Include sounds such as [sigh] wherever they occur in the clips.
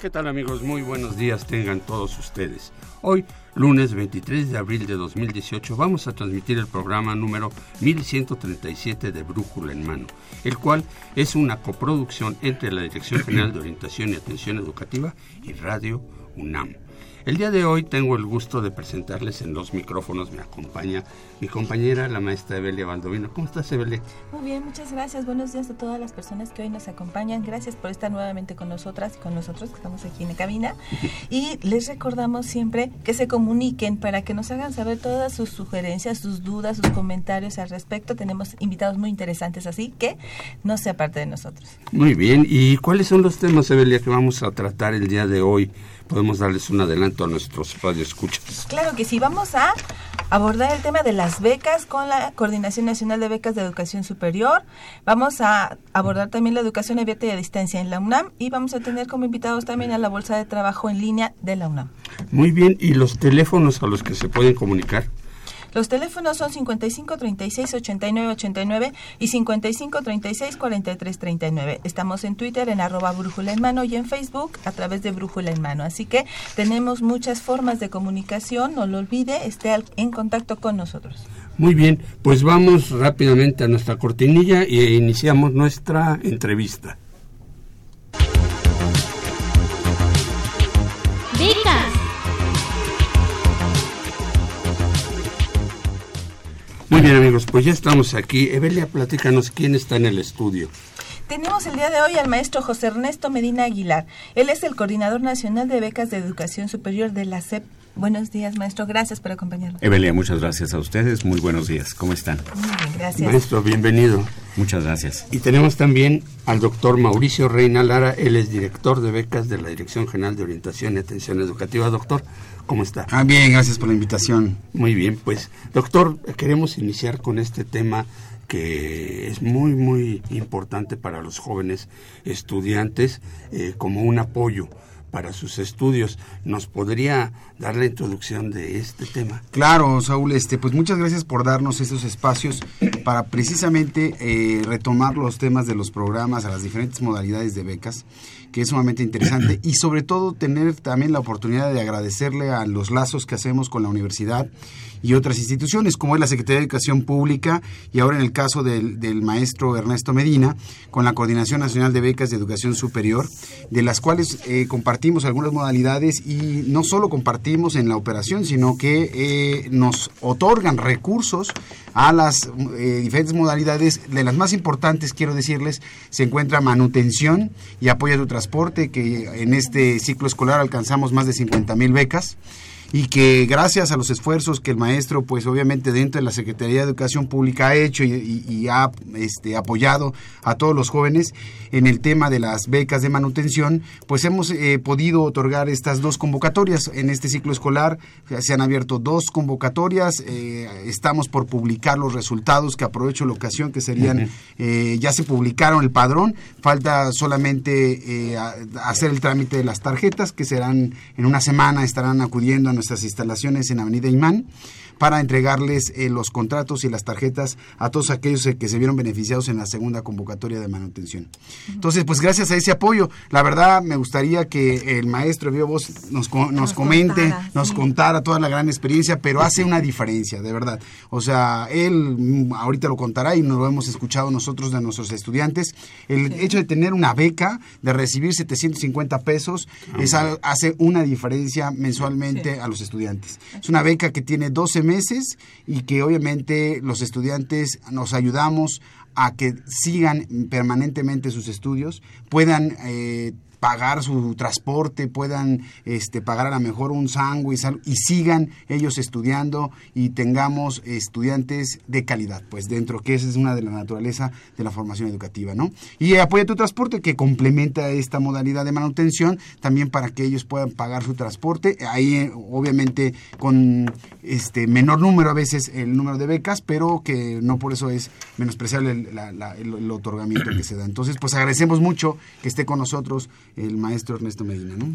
¿Qué tal amigos? Muy buenos días tengan todos ustedes. Hoy, lunes 23 de abril de 2018, vamos a transmitir el programa número 1137 de Brújula en Mano, el cual es una coproducción entre la Dirección General de Orientación y Atención Educativa y Radio UNAM. El día de hoy tengo el gusto de presentarles en los micrófonos, me acompaña mi compañera, la maestra Evelia Baldovino. ¿Cómo estás, Evelia? Muy bien, muchas gracias. Buenos días a todas las personas que hoy nos acompañan. Gracias por estar nuevamente con nosotras y con nosotros que estamos aquí en la cabina. [laughs] Y les recordamos siempre que se comuniquen para que nos hagan saber todas sus sugerencias, sus dudas, sus comentarios al respecto. Tenemos invitados muy interesantes, así que no se aparte de nosotros. Muy bien. ¿Y cuáles son los temas, Evelia, que vamos a tratar el día de hoy? Podemos darles un adelanto a nuestros radioescuchas. Claro que sí, vamos a abordar el tema de las becas con la Coordinación Nacional de Becas de Educación Superior. Vamos a abordar también la educación abierta y a distancia en la UNAM y vamos a tener como invitados también a la Bolsa de Trabajo en línea de la UNAM. Muy bien, ¿y los teléfonos a los que se pueden comunicar? Los teléfonos son 55 36 89 89 y 55 36 43 39. Estamos en Twitter en arroba brújula en mano y en Facebook a través de brújula en mano. Así que tenemos muchas formas de comunicación. No lo olvide, esté en contacto con nosotros. Muy bien, pues vamos rápidamente a nuestra cortinilla e iniciamos nuestra entrevista. Muy bien amigos, pues ya estamos aquí. Evelia, platícanos quién está en el estudio. Tenemos el día de hoy al maestro José Ernesto Medina Aguilar. Él es el coordinador nacional de becas de educación superior de la CEP. Buenos días, maestro. Gracias por acompañarnos. Evelia, muchas gracias a ustedes. Muy buenos días. ¿Cómo están? Muy bien, gracias. Maestro, bienvenido. Muchas gracias. Y tenemos también al doctor Mauricio Reina Lara. Él es director de becas de la Dirección General de Orientación y Atención Educativa. Doctor, ¿Cómo está? Ah, bien, gracias por la invitación. Muy bien, pues doctor, queremos iniciar con este tema que es muy, muy importante para los jóvenes estudiantes eh, como un apoyo para sus estudios. ¿Nos podría dar la introducción de este tema? Claro, Saúl, este, pues muchas gracias por darnos estos espacios para precisamente eh, retomar los temas de los programas a las diferentes modalidades de becas que es sumamente interesante [clears throat] y sobre todo tener también la oportunidad de agradecerle a los lazos que hacemos con la universidad y otras instituciones, como es la Secretaría de Educación Pública y ahora en el caso del, maestro Ernesto Medina, con la Coordinación Nacional de Becas de Educación Superior, de las cuales eh, compartimos algunas modalidades y no solo compartimos en la operación, sino que eh, nos otorgan recursos a las eh, diferentes modalidades. De las más importantes, quiero decirles, se encuentra manutención y apoyo a tu transporte, que en este ciclo escolar alcanzamos más de 50 mil becas y que gracias a los esfuerzos que el maestro, pues obviamente dentro de la Secretaría de Educación Pública ha hecho y, ha este, apoyado a todos los jóvenes en el tema de las becas de manutención, pues hemos eh, podido otorgar estas dos convocatorias en este ciclo escolar. Se han abierto dos convocatorias, eh, estamos por publicar los resultados, que aprovecho la ocasión que serían, eh, ya se publicaron el padrón, falta solamente hacer el trámite de las tarjetas, que serán en una semana, estarán acudiendo a nuestras instalaciones en Avenida Imán para entregarles eh, los contratos y las tarjetas a todos aquellos eh, que se vieron beneficiados en la segunda convocatoria de manutención. Entonces, pues gracias a ese apoyo, la verdad me gustaría que el maestro Biobos nos, nos, nos comente, contara, nos sí. contara toda la gran experiencia, pero hace una diferencia, de verdad. O sea, él mm, ahorita lo contará y nos lo hemos escuchado nosotros de nuestros estudiantes. El sí. hecho de tener una beca, de recibir 750 pesos, ah, es, hace una diferencia mensualmente sí. a los estudiantes. Es una beca que tiene 12 meses y que obviamente los estudiantes nos ayudamos a que sigan permanentemente sus estudios, puedan eh, pagar su transporte, puedan este, pagar a lo mejor un sándwich y sigan ellos estudiando y tengamos estudiantes de calidad, pues dentro, que esa es una de la naturaleza de la formación educativa, ¿no? Y apoya tu transporte que complementa esta modalidad de manutención también para que ellos puedan pagar su transporte, ahí obviamente con este menor número a veces el número de becas, pero que no por eso es menospreciable el, el otorgamiento que se da. Entonces, pues agradecemos mucho que esté con nosotros el maestro Ernesto Medina, ¿no?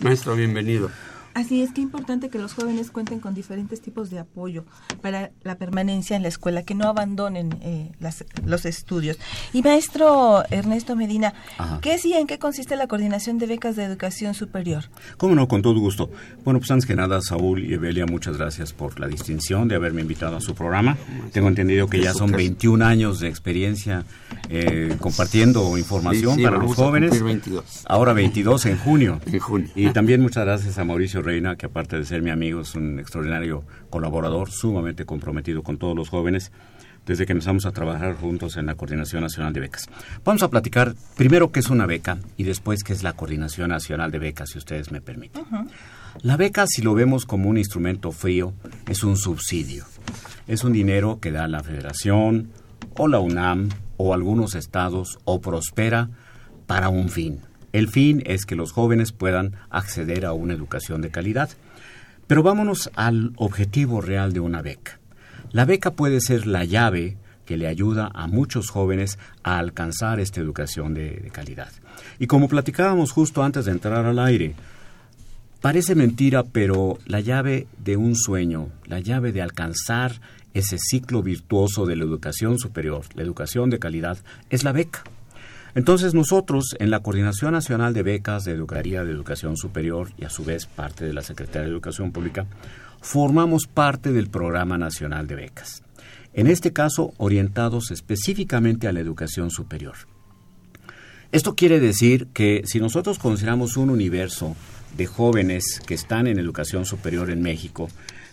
Maestro, bienvenido. Así es que es importante que los jóvenes cuenten con diferentes tipos de apoyo para la permanencia en la escuela, que no abandonen eh, las, los estudios. Y maestro Ernesto Medina, Ajá. ¿qué es y en qué consiste la coordinación de becas de educación superior? Cómo no, con todo gusto. Bueno, pues antes que nada, Saúl y Evelia, muchas gracias por la distinción de haberme invitado a su programa. Tengo entendido que ya son 21 años de experiencia eh, compartiendo información sí, sí, para los jóvenes. 22. Ahora 22 en junio. En junio. Y también muchas gracias a Mauricio Reina, que aparte de ser mi amigo, es un extraordinario colaborador, sumamente comprometido con todos los jóvenes desde que empezamos a trabajar juntos en la Coordinación Nacional de Becas. Vamos a platicar primero qué es una beca y después qué es la Coordinación Nacional de Becas, si ustedes me permiten. Uh -huh. La beca, si lo vemos como un instrumento frío, es un subsidio. Es un dinero que da la Federación o la UNAM o algunos estados o Prospera para un fin. El fin es que los jóvenes puedan acceder a una educación de calidad. Pero vámonos al objetivo real de una beca. La beca puede ser la llave que le ayuda a muchos jóvenes a alcanzar esta educación de, de, calidad. Y como platicábamos justo antes de entrar al aire, parece mentira, pero la llave de un sueño, la llave de alcanzar ese ciclo virtuoso de la educación superior, la educación de calidad, es la beca. Entonces nosotros en la Coordinación Nacional de Becas de Educaría de Educación Superior y a su vez parte de la Secretaría de Educación Pública, formamos parte del Programa Nacional de Becas. En este caso, orientados específicamente a la educación superior. Esto quiere decir que si nosotros consideramos un universo de jóvenes que están en educación superior en México,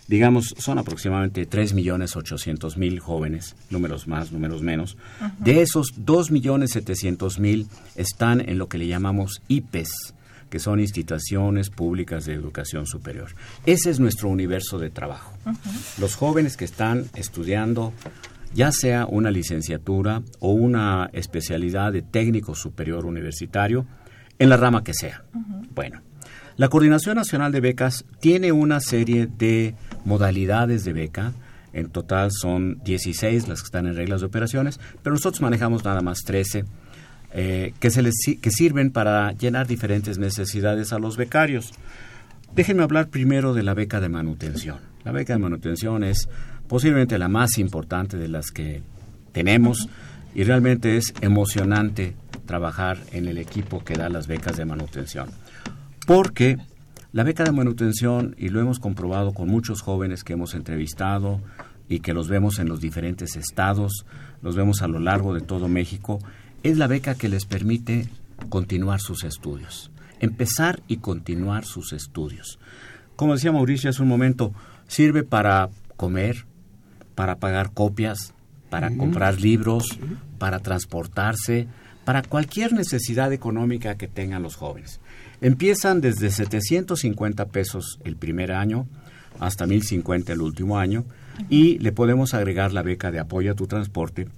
digamos, son aproximadamente 3.800.000 jóvenes, números más, números menos. Uh -huh. De esos, 2.700.000 están en lo que le llamamos IPES, que son instituciones públicas de educación superior. Ese es nuestro universo de trabajo. Uh -huh. Los jóvenes que están estudiando ya sea una licenciatura o una especialidad de técnico superior universitario, en la rama que sea. Uh -huh. Bueno, la Coordinación Nacional de Becas tiene una serie de modalidades de beca. En total son 16 las que están en reglas de operaciones, pero nosotros manejamos nada más 13 eh, que, se les, que sirven para llenar diferentes necesidades a los becarios. Déjenme hablar primero de la beca de manutención. La beca de manutención es posiblemente la más importante de las que tenemos y realmente es emocionante trabajar en el equipo que da las becas de manutención. Porque la beca de manutención, y lo hemos comprobado con muchos jóvenes que hemos entrevistado y que los vemos en los diferentes estados, los vemos a lo largo de todo México, es la beca que les permite continuar sus estudios, empezar y continuar sus estudios. Como decía Mauricio hace un momento, sirve para comer, para pagar copias, para uh -huh. comprar libros, para transportarse, para cualquier necesidad económica que tengan los jóvenes. Empiezan desde 750 pesos el primer año hasta 1050 el último año y le podemos agregar la beca de apoyo a tu transporte,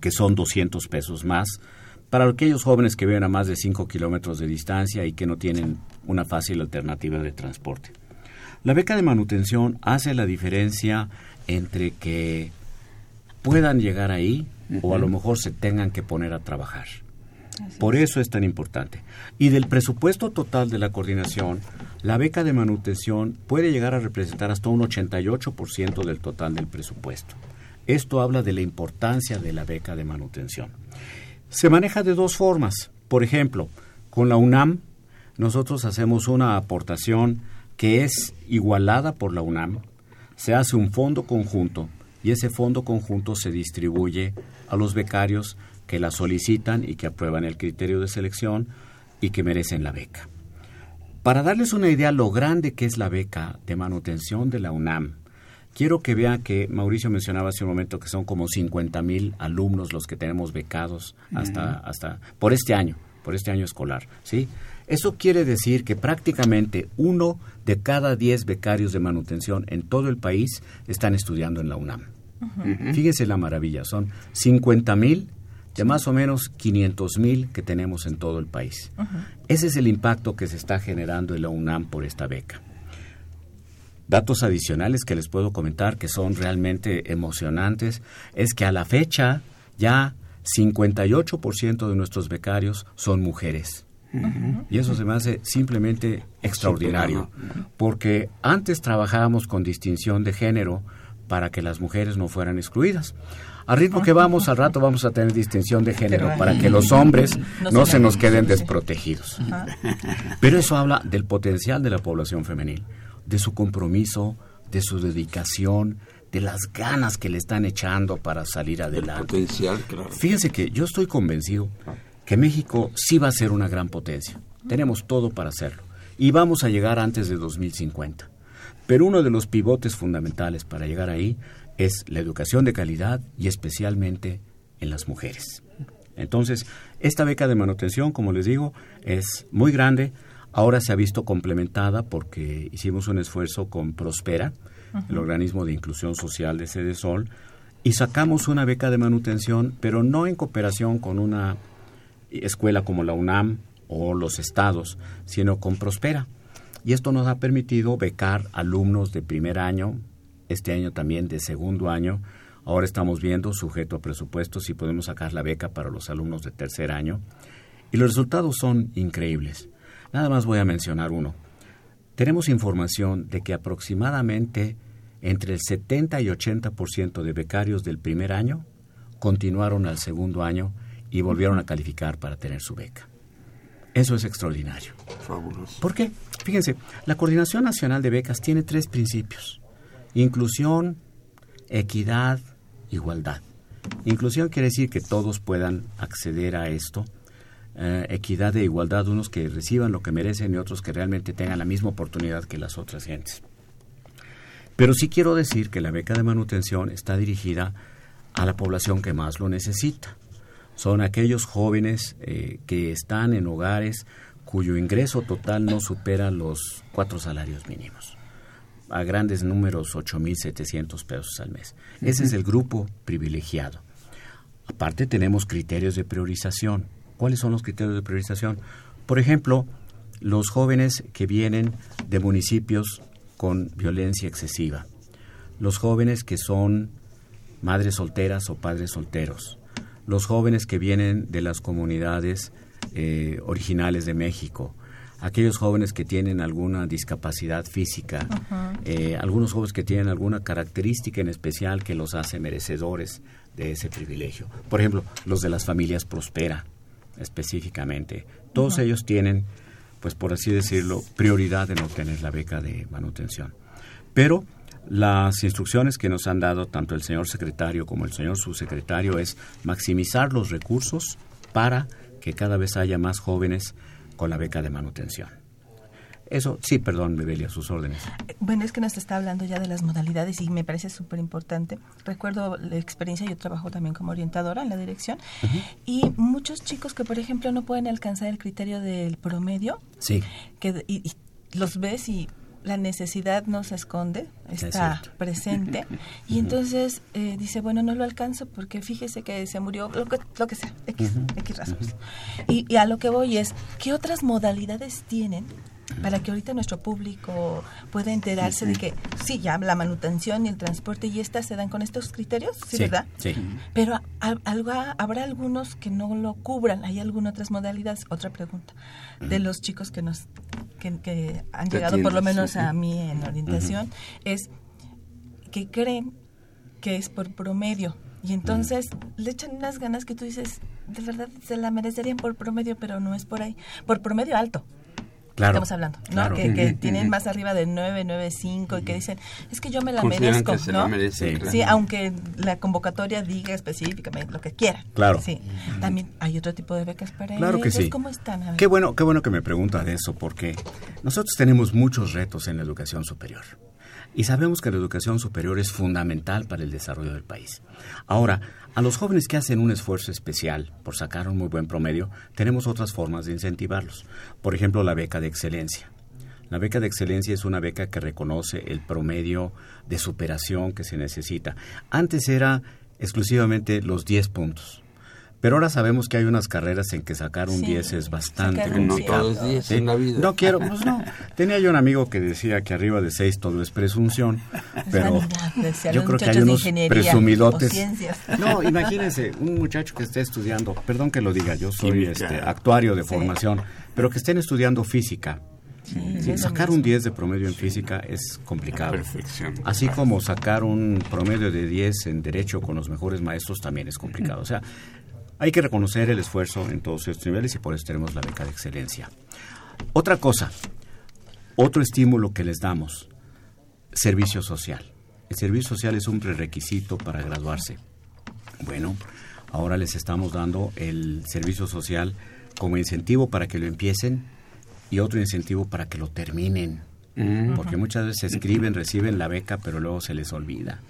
que son 200 pesos más, para aquellos jóvenes que viven a más de 5 kilómetros de distancia y que no tienen una fácil alternativa de transporte. La beca de manutención hace la diferencia entre que puedan llegar ahí uh -huh. o a lo mejor se tengan que poner a trabajar. Por eso es tan importante. Y del presupuesto total de la coordinación, la beca de manutención puede llegar a representar hasta un 88% del total del presupuesto. Esto habla de la importancia de la beca de manutención. Se maneja de dos formas. Por ejemplo, con la UNAM, nosotros hacemos una aportación que es igualada por la UNAM. Se hace un fondo conjunto y ese fondo conjunto se distribuye a los becarios que la solicitan y que aprueban el criterio de selección y que merecen la beca. Para darles una idea lo grande que es la beca de manutención de la UNAM, quiero que vean que Mauricio mencionaba hace un momento que son como 50 mil alumnos los que tenemos becados hasta, hasta por este año, por este año escolar, ¿sí? Eso quiere decir que prácticamente uno de cada diez becarios de manutención en todo el país están estudiando en la UNAM. Fíjense la maravilla, son 50 mil de más o menos 500 mil que tenemos en todo el país. Ese es el impacto que se está generando en la UNAM por esta beca. Datos adicionales que les puedo comentar que son realmente emocionantes es que a la fecha ya 58% de nuestros becarios son mujeres. Y eso se me hace simplemente extraordinario, porque antes trabajábamos con distinción de género para que las mujeres no fueran excluidas. Al ritmo que vamos, al rato vamos a tener distinción de género para que los hombres no se nos queden desprotegidos. Pero eso habla del potencial de la población femenil, de su compromiso, de su dedicación, de las ganas que le están echando para salir adelante. Potencial, claro. Fíjense que yo estoy convencido que México sí va a ser una gran potencia. Tenemos todo para hacerlo. Y vamos a llegar antes de 2050. Pero uno de los pivotes fundamentales para llegar ahí es la educación de calidad y especialmente en las mujeres. Entonces, esta beca de manutención, como les digo, es muy grande. Ahora se ha visto complementada porque hicimos un esfuerzo con Prospera, el organismo de inclusión social de Sede Sol, y sacamos una beca de manutención, pero no en cooperación con una escuela como la UNAM o los estados, sino con Prospera. Y esto nos ha permitido becar alumnos de primer año, este año también de segundo año. Ahora estamos viendo, sujeto a presupuestos, si podemos sacar la beca para los alumnos de tercer año. Y los resultados son increíbles. Nada más voy a mencionar uno. Tenemos información de que aproximadamente entre el 70 y 80% de becarios del primer año continuaron al segundo año y volvieron a calificar para tener su beca. Eso es extraordinario. Fabuloso. ¿Por qué? Fíjense, la Coordinación Nacional de Becas tiene tres principios. Inclusión, equidad, igualdad. Inclusión quiere decir que todos puedan acceder a esto. Eh, equidad e igualdad, unos que reciban lo que merecen y otros que realmente tengan la misma oportunidad que las otras gentes. Pero sí quiero decir que la beca de manutención está dirigida a la población que más lo necesita son aquellos jóvenes eh, que están en hogares cuyo ingreso total no supera los cuatro salarios mínimos. A grandes números, 8.700 pesos al mes. Ese es el grupo privilegiado. Aparte tenemos criterios de priorización. ¿Cuáles son los criterios de priorización? Por ejemplo, los jóvenes que vienen de municipios con violencia excesiva, los jóvenes que son madres solteras o padres solteros, los jóvenes que vienen de las comunidades eh, originales de México, aquellos jóvenes que tienen alguna discapacidad física, eh, algunos jóvenes que tienen alguna característica en especial que los hace merecedores de ese privilegio. Por ejemplo, los de las familias Prospera, específicamente. Todos ellos tienen, pues por así decirlo, prioridad en obtener la beca de manutención. Pero las instrucciones que nos han dado tanto el señor secretario como el señor subsecretario es maximizar los recursos para que cada vez haya más jóvenes con la beca de manutención. Eso, sí, perdón, Bebelia, sus órdenes. Bueno, es que nos está hablando ya de las modalidades y me parece súper importante. Recuerdo la experiencia, yo trabajo también como orientadora en la dirección, y muchos chicos que, por ejemplo, no pueden alcanzar el criterio del promedio, sí. que, y los ves y la necesidad no se esconde, está presente. [laughs] Y entonces eh, dice, bueno, no lo alcanzo porque fíjese que se murió, lo que, lo que sea, X, X razones. Y, a lo que voy es, ¿qué otras modalidades tienen para que ahorita nuestro público pueda enterarse de que sí, ya la manutención y el transporte y estas se dan con estos criterios, ¿sí, verdad? Sí. Pero algo, habrá algunos que no lo cubran, hay algunas otras modalidades. Otra pregunta, de los chicos que nos que, han llegado, por lo menos a mí en orientación, es que creen que es por promedio y entonces le echan unas ganas que tú dices, de verdad se la merecerían por promedio, pero no es por ahí, por promedio alto. Claro, estamos hablando, ¿no? Que, tienen más arriba de 9, 9, 5 y que dicen, es que yo me la merezco, ¿no? sí, aunque la convocatoria diga específicamente lo que quiera. Claro. Sí. También hay otro tipo de becas para claro ellos. Que sí. ¿Cómo están? Qué bueno, qué bueno que me pregunta de eso, porque nosotros tenemos muchos retos en la educación superior. Y sabemos que la educación superior es fundamental para el desarrollo del país. Ahora, a los jóvenes que hacen un esfuerzo especial por sacar un muy buen promedio, tenemos otras formas de incentivarlos. Por ejemplo, la beca de excelencia. La beca de excelencia es una beca que reconoce el promedio de superación que se necesita. Antes era exclusivamente los 10 puntos. Pero ahora sabemos que hay unas carreras en que sacar un 10 es bastante complicado. No 10 en la vida. No quiero, pues no. Tenía yo un amigo que decía que arriba de 6 todo es presunción, pero yo creo que hay unos presumidotes. No, imagínense, un muchacho que esté estudiando, perdón que lo diga, yo soy este, actuario de formación, pero que estén estudiando física. sacar un 10 de promedio en física es complicado. Perfección. Así como sacar un promedio de 10 en derecho con los mejores maestros también es complicado. O sea, hay que reconocer el esfuerzo en todos estos niveles y por eso tenemos la beca de excelencia. Otra cosa, otro estímulo que les damos, servicio social. El servicio social es un prerequisito para graduarse. Bueno, ahora les estamos dando el servicio social como incentivo para que lo empiecen y otro incentivo para que lo terminen. Porque muchas veces escriben, reciben la beca, pero luego se les olvida.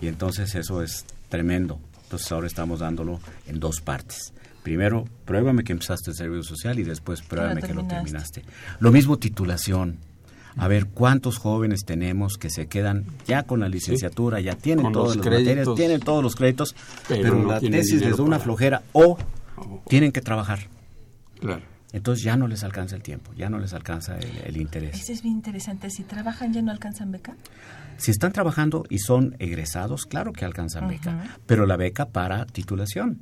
Y entonces eso es tremendo. Entonces ahora estamos dándolo en dos partes. Primero, pruébame que empezaste el servicio social y después pruébame que lo terminaste. Lo mismo titulación. A ver, ¿cuántos jóvenes tenemos que se quedan ya con la licenciatura, ya tienen todos los materias, tienen todos los créditos, pero, la tesis les da una flojera o oh. tienen que trabajar? Claro. Entonces ya no les alcanza el tiempo, ya no les alcanza el, interés. Eso es bien interesante. Si trabajan ya no alcanzan beca. Si están trabajando y son egresados, claro que alcanzan beca, pero la beca para titulación.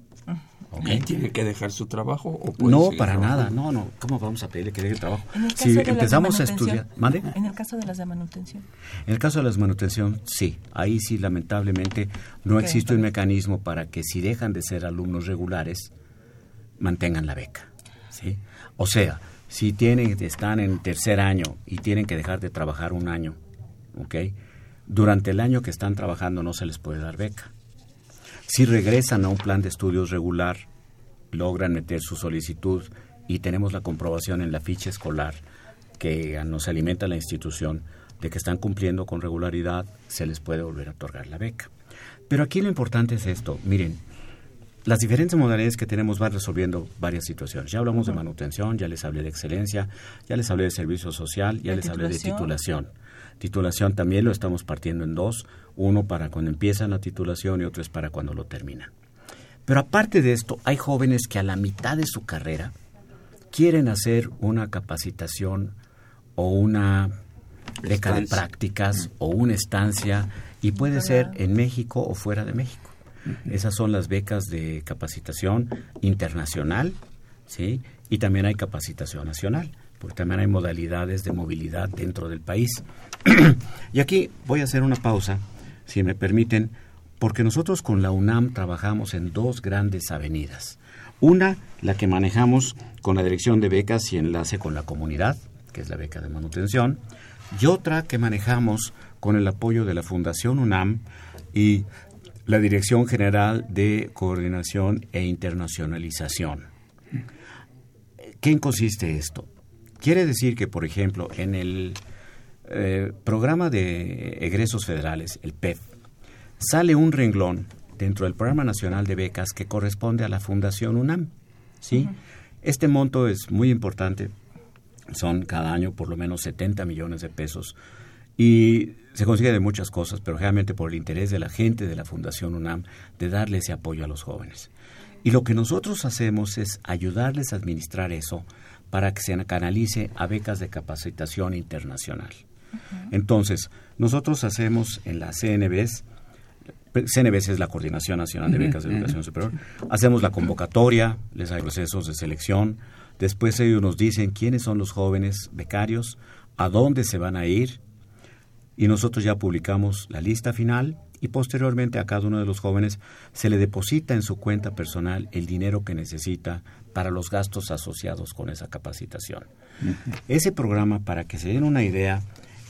¿Y tiene que dejar su trabajo? O no, para nada. No, no. ¿Cómo vamos a pedirle que deje el trabajo? si empezamos a estudiar. ¿Mande? En el caso de las de manutención. En el caso de las de manutención, sí. Ahí sí, lamentablemente, no existe un mecanismo para que si dejan de ser alumnos regulares, mantengan la beca. ¿sí? O sea, si tienen, están en tercer año y tienen que dejar de trabajar un año, ¿ok? Durante el año que están trabajando no se les puede dar beca. Si regresan a un plan de estudios regular, logran meter su solicitud y tenemos la comprobación en la ficha escolar que nos alimenta la institución de que están cumpliendo con regularidad, se les puede volver a otorgar la beca. Pero aquí lo importante es esto, miren, las diferentes modalidades que tenemos van resolviendo varias situaciones. Ya hablamos de manutención, ya les hablé de excelencia, ya les hablé de servicio social, ya les hablé de titulación. Titulación también lo estamos partiendo en dos, uno para cuando empiezan la titulación y otro es para cuando lo terminan. Pero aparte de esto, hay jóvenes que a la mitad de su carrera quieren hacer una capacitación o una beca de prácticas o una estancia y puede ser en México o fuera de México. Esas son las becas de capacitación internacional, ¿sí? Y también hay capacitación nacional, porque también hay modalidades de movilidad dentro del país. [clears throat] y aquí voy a hacer una pausa, si me permiten, porque nosotros con la UNAM trabajamos en dos grandes avenidas. Una, la que manejamos con la Dirección de Becas y Enlace con la Comunidad, que es la beca de manutención, y otra que manejamos con el apoyo de la Fundación UNAM y la Dirección General de Coordinación e Internacionalización. ¿Qué consiste esto? Quiere decir que, por ejemplo, en el eh, programa de egresos federales, el PEF, sale un renglón dentro del Programa Nacional de Becas que corresponde a la Fundación UNAM. ¿sí? Este monto es muy importante, son cada año por lo menos 70 millones de pesos y se consigue de muchas cosas, pero realmente por el interés de la gente de la Fundación UNAM de darle ese apoyo a los jóvenes. Y lo que nosotros hacemos es ayudarles a administrar eso para que se canalice a becas de capacitación internacional. Entonces, nosotros hacemos en la CNBS, CNBS es la Coordinación Nacional de Becas de Educación Superior, hacemos la convocatoria, les hay procesos de selección, después ellos nos dicen quiénes son los jóvenes becarios, a dónde se van a ir, y nosotros ya publicamos la lista final y posteriormente a cada uno de los jóvenes se le deposita en su cuenta personal el dinero que necesita para los gastos asociados con esa capacitación. Ese programa, para que se den una idea,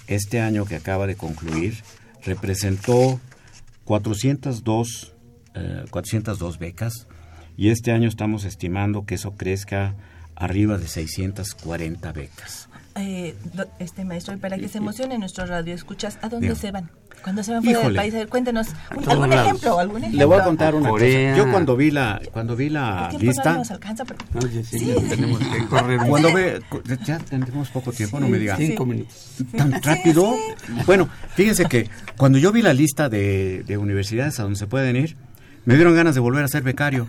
este año que acaba de concluir, representó 402, 402 eh, becas y este año estamos estimando que eso crezca arriba de 640 becas. Eh, este maestro, para que se emocione nuestro radio, escuchas, ¿a dónde se van? Cuando se van fuera del país, cuéntenos algún ejemplo, algún ejemplo. Le voy a contar una cosa. Yo cuando vi la cuando vi la lista, no nos alcanza, pero... sí, tenemos que correr. Cuando ve, ya tenemos poco tiempo, no me diga. Cinco minutos. Tan rápido. Bueno, fíjense que cuando yo vi la lista de, de universidades a donde se pueden ir, me dieron ganas de volver a ser becario,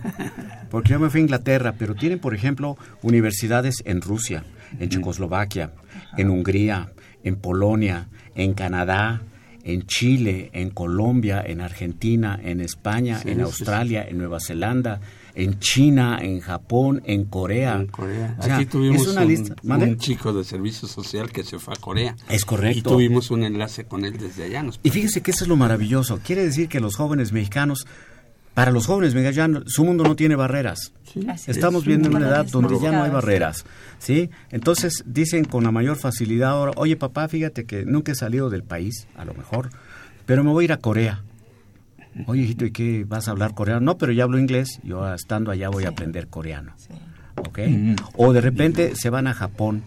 porque yo me fui a Inglaterra, pero tienen, por ejemplo, universidades en Rusia, en Checoslovaquia, en Hungría, en Polonia, en Canadá, en Chile, en Colombia, en Argentina, en España, en Australia, en Nueva Zelanda, en China, en Japón, en Corea. En Corea. Aquí tuvimos un, chico de servicio social que se fue a Corea. Es correcto. Y tuvimos un enlace con él desde allá. y fíjese que eso es lo maravilloso. Quiere decir que los jóvenes mexicanos para los jóvenes ya su mundo no tiene barreras. Estamos viendo una edad donde ya no hay barreras. ¿sí? Entonces dicen con la mayor facilidad ahora, oye papá, fíjate que nunca he salido del país, a lo mejor, pero me voy a ir a Corea. Oye, hijito, ¿y qué vas a hablar coreano? No, pero ya hablo inglés, yo estando allá voy a aprender coreano. ¿Ok? O de repente se van a Japón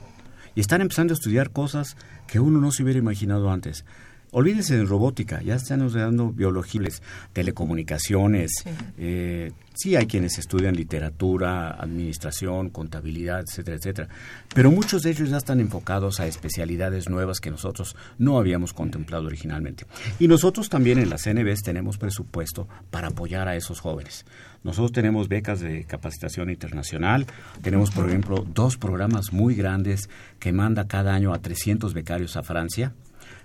y están empezando a estudiar cosas que uno no se hubiera imaginado antes. Olvídense de robótica, ya están dando biologías, telecomunicaciones. Sí. Eh, sí. hay quienes estudian literatura, administración, contabilidad, etcétera, etcétera. Pero muchos de ellos ya están enfocados a especialidades nuevas que nosotros no habíamos contemplado originalmente. Y nosotros también en la CNBs tenemos presupuesto para apoyar a esos jóvenes. Nosotros tenemos becas de capacitación internacional, tenemos, por ejemplo, dos programas muy grandes que manda cada año a 300 becarios a Francia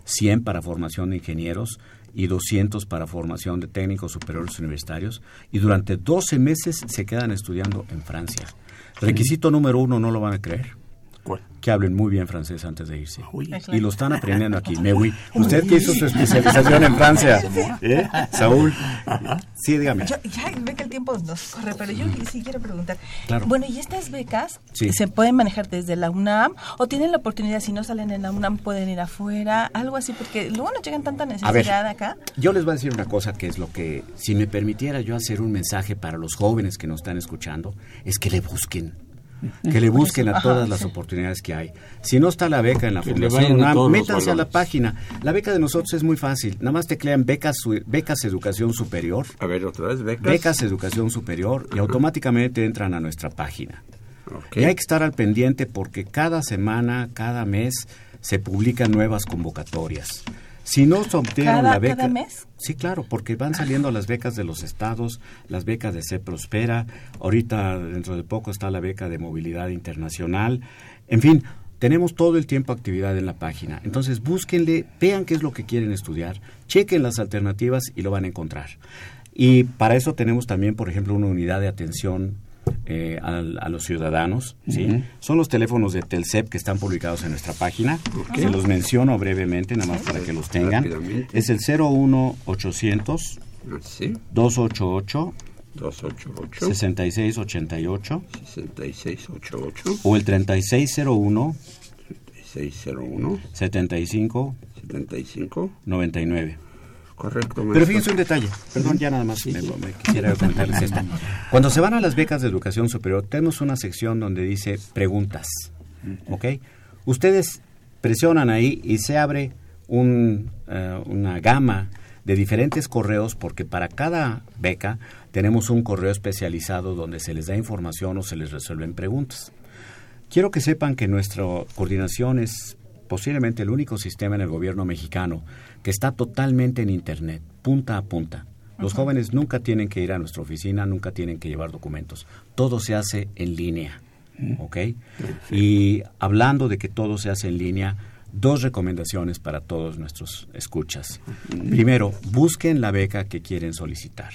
100 para formación de ingenieros y 200 para formación de técnicos superiores universitarios y durante 12 meses se quedan estudiando en Francia. Requisito número uno, no lo van a creer que hablen muy bien francés antes de irse. Y lo están aprendiendo aquí. Mewi, usted que hizo su especialización en Francia, [laughs] ¿eh? Saúl. Sí, dígame. ya ve que el tiempo nos corre, pero yo sí quiero preguntar. Bueno, ¿y estas becas se pueden manejar desde la UNAM o tienen la oportunidad, si no salen en la UNAM, pueden ir afuera? Algo así, porque luego no llegan tanta necesidad acá. Yo les voy a decir una cosa que es lo que, si me permitiera yo hacer un mensaje para los jóvenes que nos están escuchando, es que le busquen que le busquen a todas las oportunidades que hay. Si no está la beca en la Fundación métanse a la página. La beca de nosotros es muy fácil. Nada más teclean becas, becas Educación Superior. A ver, otra vez, becas. Becas Educación Superior y automáticamente entran a nuestra página. Y hay que estar al pendiente porque cada semana, cada mes, se publican nuevas convocatorias. Si no se obtienen la beca. ¿Cada mes? Sí, claro, porque van saliendo las becas de los estados, las becas de Se Prospera, ahorita dentro de poco está la beca de movilidad internacional. En fin, tenemos todo el tiempo actividad en la página. Entonces búsquenle, vean qué es lo que quieren estudiar, chequen las alternativas y lo van a encontrar. Y para eso tenemos también, por ejemplo, una unidad de atención eh, a, los ciudadanos. ¿sí? Son los teléfonos de Telcep que están publicados en nuestra página. Se los menciono brevemente, nada más para que los tengan. Es el 01800 288 288 6688 6688 o el 3601 3601 75 75 99 Correcto. Pero fíjense un detalle, perdón, ya nada más me, quisiera comentarles esto. Cuando se van a las becas de educación superior, tenemos una sección donde dice preguntas, ¿ok? Ustedes presionan ahí y se abre un, eh, una gama de diferentes correos porque para cada beca tenemos un correo especializado donde se les da información o se les resuelven preguntas. Quiero que sepan que nuestra coordinación es posiblemente el único sistema en el gobierno mexicano que está totalmente en Internet, punta a punta. Los jóvenes nunca tienen que ir a nuestra oficina, nunca tienen que llevar documentos. Todo se hace en línea. ¿ok? Y hablando de que todo se hace en línea, dos recomendaciones para todos nuestros escuchas. Primero, busquen la beca que quieren solicitar.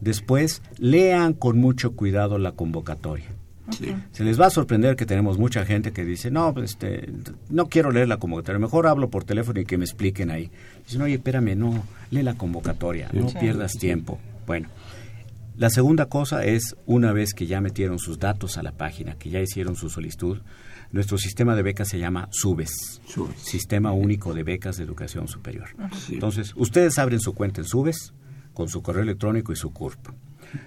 Después, lean con mucho cuidado la convocatoria. Se les va a sorprender que tenemos mucha gente que dice, no, pues, este, no quiero leer la convocatoria, mejor hablo por teléfono y que me expliquen ahí. Dicen, oye, espérame, no, lee la convocatoria, no pierdas tiempo. Bueno, la segunda cosa es, una vez que ya metieron sus datos a la página, que ya hicieron su solicitud, nuestro sistema de becas se llama SUBES, Sistema Único de Becas de Educación Superior. Entonces, ustedes abren su cuenta en SUBES con su correo electrónico y su CURP.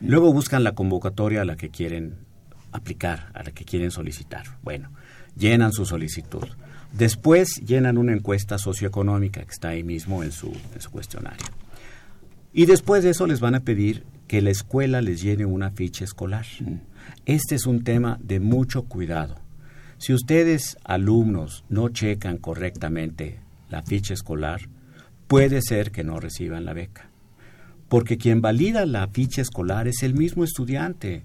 Luego buscan la convocatoria a la que quieren aplicar, a la que quieren solicitar. Bueno, llenan su solicitud. Después llenan una encuesta socioeconómica que está ahí mismo en su, en su cuestionario. Y después de eso les van a pedir que la escuela les llene una ficha escolar. Este es un tema de mucho cuidado. Si ustedes, alumnos, no checan correctamente la ficha escolar, puede ser que no reciban la beca. Porque quien valida la ficha escolar es el mismo estudiante.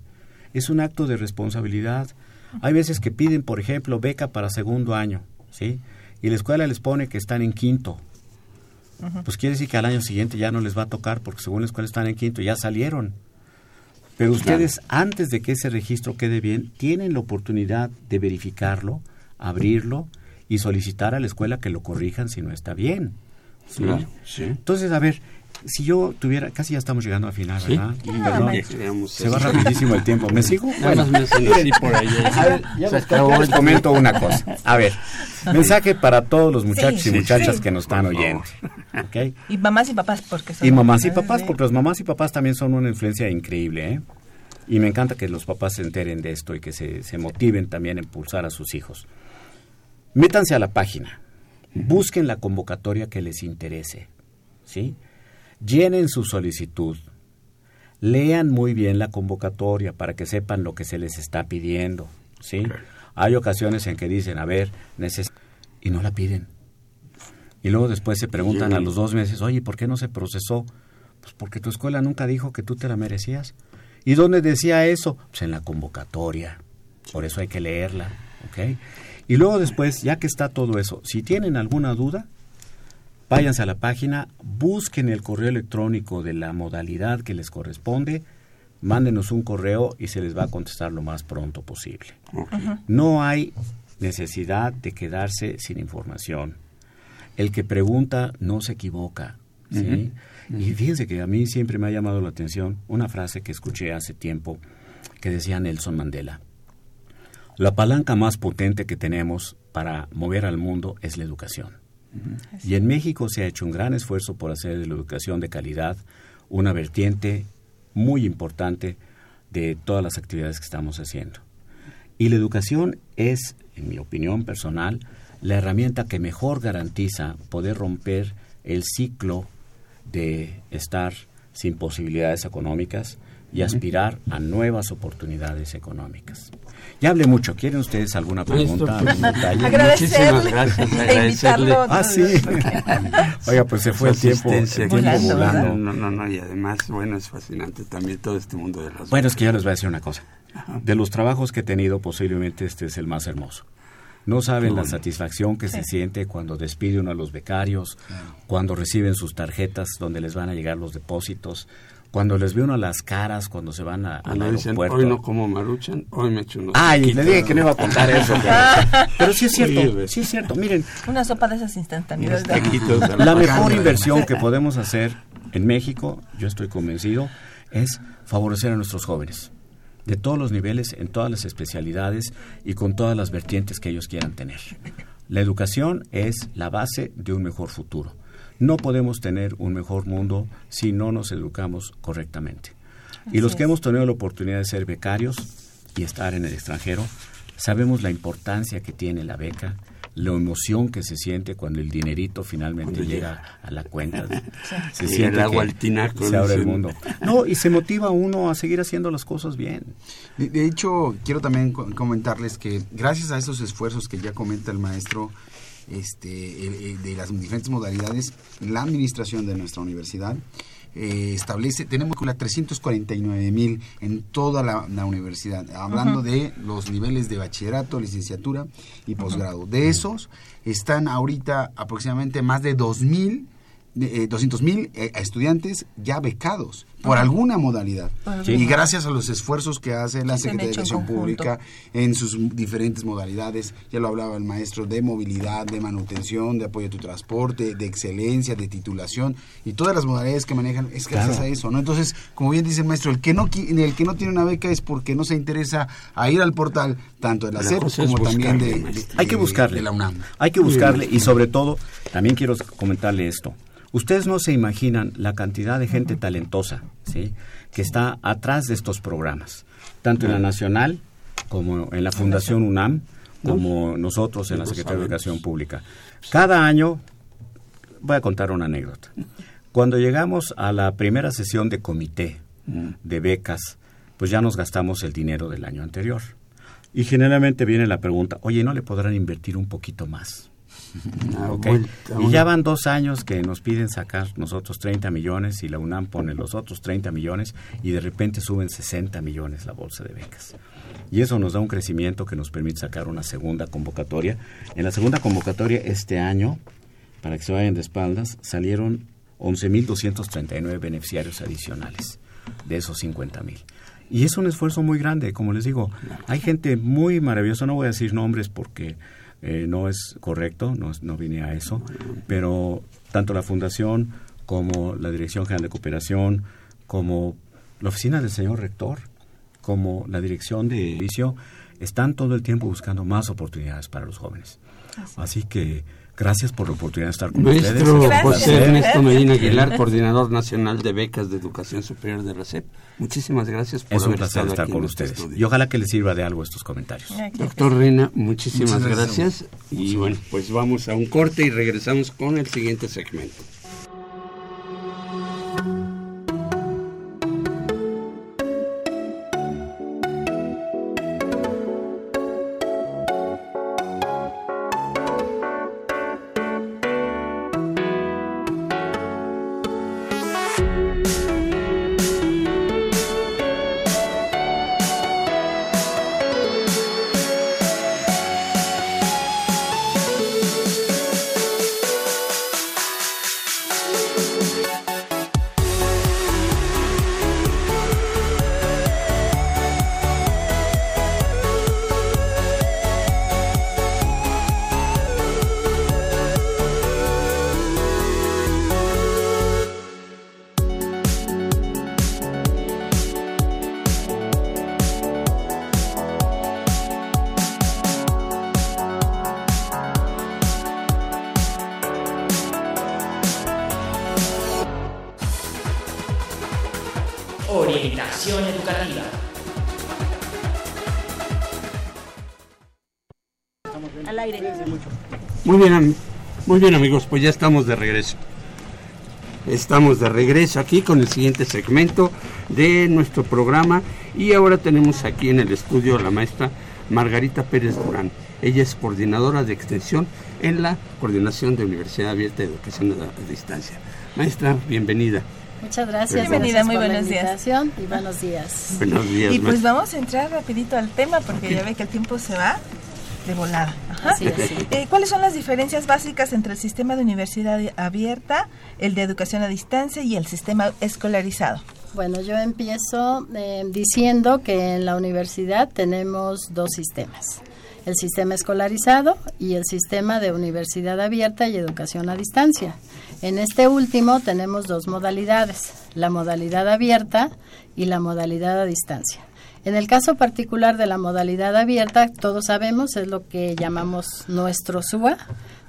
Es un acto de responsabilidad. Hay veces que piden, por ejemplo, beca para segundo año, ¿sí? Y la escuela les pone que están en quinto. Pues quiere decir que al año siguiente ya no les va a tocar porque según la escuela están en quinto, ya salieron. Pero ustedes, antes de que ese registro quede bien, tienen la oportunidad de verificarlo, abrirlo y solicitar a la escuela que lo corrijan si no está bien. ¿sí? Entonces, a ver, si yo tuviera, casi ya estamos llegando al final, ¿verdad? Perdón, se va rapidísimo el tiempo. ¿Me sigo? Bueno, por ahí. ya [laughs] les comento una cosa. A ver, mensaje para todos los muchachos y muchachas que nos están oyendo. ¿okay? Y mamás y papás, porque son Y mamás y papás, porque los mamás y papás también son una influencia increíble, ¿eh? Y me encanta que los papás se enteren de esto y que se, se motiven también a impulsar a sus hijos. Métanse a la página, busquen la convocatoria que les interese, ¿sí? Llenen su solicitud, lean muy bien la convocatoria para que sepan lo que se les está pidiendo, ¿sí? Hay ocasiones en que dicen, a ver, y no la piden. Y luego después se preguntan a los dos meses, oye, ¿por qué no se procesó? Pues porque tu escuela nunca dijo que tú te la merecías. ¿Y dónde decía eso? Pues en la convocatoria. Por eso hay que leerla, ¿ok? Y luego después, ya que está todo eso, si tienen alguna duda, váyanse a la página, busquen el correo electrónico de la modalidad que les corresponde, mándenos un correo y se les va a contestar lo más pronto posible. No hay necesidad de quedarse sin información. El que pregunta no se equivoca. ¿sí? Y fíjense que a mí siempre me ha llamado la atención una frase que escuché hace tiempo que decía Nelson Mandela. La palanca más potente que tenemos para mover al mundo es la educación. Y en México se ha hecho un gran esfuerzo por hacer de la educación de calidad una vertiente muy importante de todas las actividades que estamos haciendo. Y la educación es, en mi opinión personal, la herramienta que mejor garantiza poder romper el ciclo de estar sin posibilidades económicas y aspirar a nuevas oportunidades económicas. Ya hablé mucho. ¿Quieren ustedes alguna pregunta? Pues, algún detalle? Agradecerle. Muchísimas [laughs] gracias. Agradecerle. Ah, sí. [laughs] Oiga, pues se fue el tiempo, el tiempo Volando, volando. No, no, no, y además, bueno, es fascinante también todo este mundo de las Bueno, es que yo les voy a decir una cosa. De los trabajos que he tenido, posiblemente este es el más hermoso. No saben la satisfacción que se siente cuando despide uno a los becarios, cuando reciben sus tarjetas donde les van a llegar los depósitos, cuando les ve uno las caras cuando se van a, al Cuando dicen, aeropuerto. hoy no como maruchan, hoy me echo unos Ay, le taquitos". dije que no iba a contar eso. [laughs] Pero, pero sí es cierto, sí es cierto. Miren, Una sopa de esas instantáneas. La mejor inversión que podemos hacer en México, yo estoy convencido, es favorecer a nuestros jóvenes de todos los niveles, en todas las especialidades y con todas las vertientes que ellos quieran tener. La educación es la base de un mejor futuro. No podemos tener un mejor mundo si no nos educamos correctamente. Y los que hemos tenido la oportunidad de ser becarios y estar en el extranjero, sabemos la importancia que tiene la beca, la emoción que se siente cuando el dinerito finalmente llega a la cuenta. [laughs] Se Sí, siente el agua que al tinaco, se abre el mundo. No, y se motiva uno a seguir haciendo las cosas bien. De, de hecho, quiero también co- comentarles que gracias a esos esfuerzos que ya comenta el maestro este, eh, eh, de las diferentes modalidades, la administración de nuestra universidad eh, establece, tenemos la 349 mil en toda la, la universidad, hablando de los niveles de bachillerato, licenciatura y posgrado. De esos están ahorita aproximadamente más de 2 mil 200 mil eh, estudiantes ya becados por alguna modalidad. Y gracias a los esfuerzos que hace la Secretaría de Educación Pública en sus diferentes modalidades, ya lo hablaba el maestro, de movilidad, de manutención, de apoyo a tu transporte, de excelencia, de titulación y todas las modalidades que manejan es gracias a eso, ¿no? Entonces, como bien dice el maestro, el que no el que no tiene una beca es porque no se interesa a ir al portal tanto de la SEP como también de, Hay que buscarle. de la UNAM. Hay que buscarle y sobre todo, también quiero comentarle esto. Ustedes no se imaginan la cantidad de gente talentosa, ¿sí? que está atrás de estos programas, tanto en la nacional como en la Fundación UNAM, como nosotros en la Secretaría de Educación Pública. Cada año, voy a contar una anécdota. Cuando llegamos a la primera sesión de comité de becas, pues ya nos gastamos el dinero del año anterior. Y generalmente viene la pregunta, oye, ¿no le podrán invertir un poquito más? Y ya van dos años que nos piden sacar nosotros 30 millones y la UNAM pone los otros 30 millones y de repente suben 60 millones la bolsa de becas. Y eso nos da un crecimiento que nos permite sacar una segunda convocatoria. En la segunda convocatoria este año, para que se vayan de espaldas, salieron 11.239 beneficiarios adicionales de esos 50.000. Y es un esfuerzo muy grande, como les digo. Hay gente muy maravillosa, no voy a decir nombres porque eh, no es correcto, no, no vine a eso, pero tanto la Fundación como la Dirección General de Cooperación, como la oficina del señor rector, como la dirección de vicio, están todo el tiempo buscando más oportunidades para los jóvenes. Así que Gracias por la oportunidad de estar con Maestro ustedes. José Ernesto Medina Aguilar, coordinador nacional de becas de educación superior de RECEP. Muchísimas gracias por es un haber placer estado estar aquí con este ustedes. estudio. Y ojalá que les sirva de algo estos comentarios. Doctor Reina, muchísimas gracias. Y bueno, pues vamos a un corte y regresamos con el siguiente segmento. Muy bien, am- muy bien amigos, pues ya estamos de regreso. Estamos de regreso aquí con el siguiente segmento de nuestro programa y ahora tenemos aquí en el estudio a la maestra Margarita Pérez Durán. Ella es coordinadora de extensión en la Coordinación de Universidad Abierta de Educación a Distancia. Maestra, bienvenida. Muchas gracias. Bienvenida, gracias muy buenos días. Y buenos días. Buenos días, Y pues maestra. vamos a entrar rapidito al tema porque ya ve que el tiempo se va de volada. Ajá. Sí. Eh, ¿Cuáles son las diferencias básicas entre el sistema de universidad abierta, el de educación a distancia y el sistema escolarizado? Bueno, yo empiezo eh, diciendo que en la universidad tenemos dos sistemas. El sistema escolarizado y el sistema de universidad abierta y educación a distancia. En este último tenemos dos modalidades, la modalidad abierta y la modalidad a distancia. En el caso particular de la modalidad abierta, todos sabemos, es lo que llamamos nuestro SUA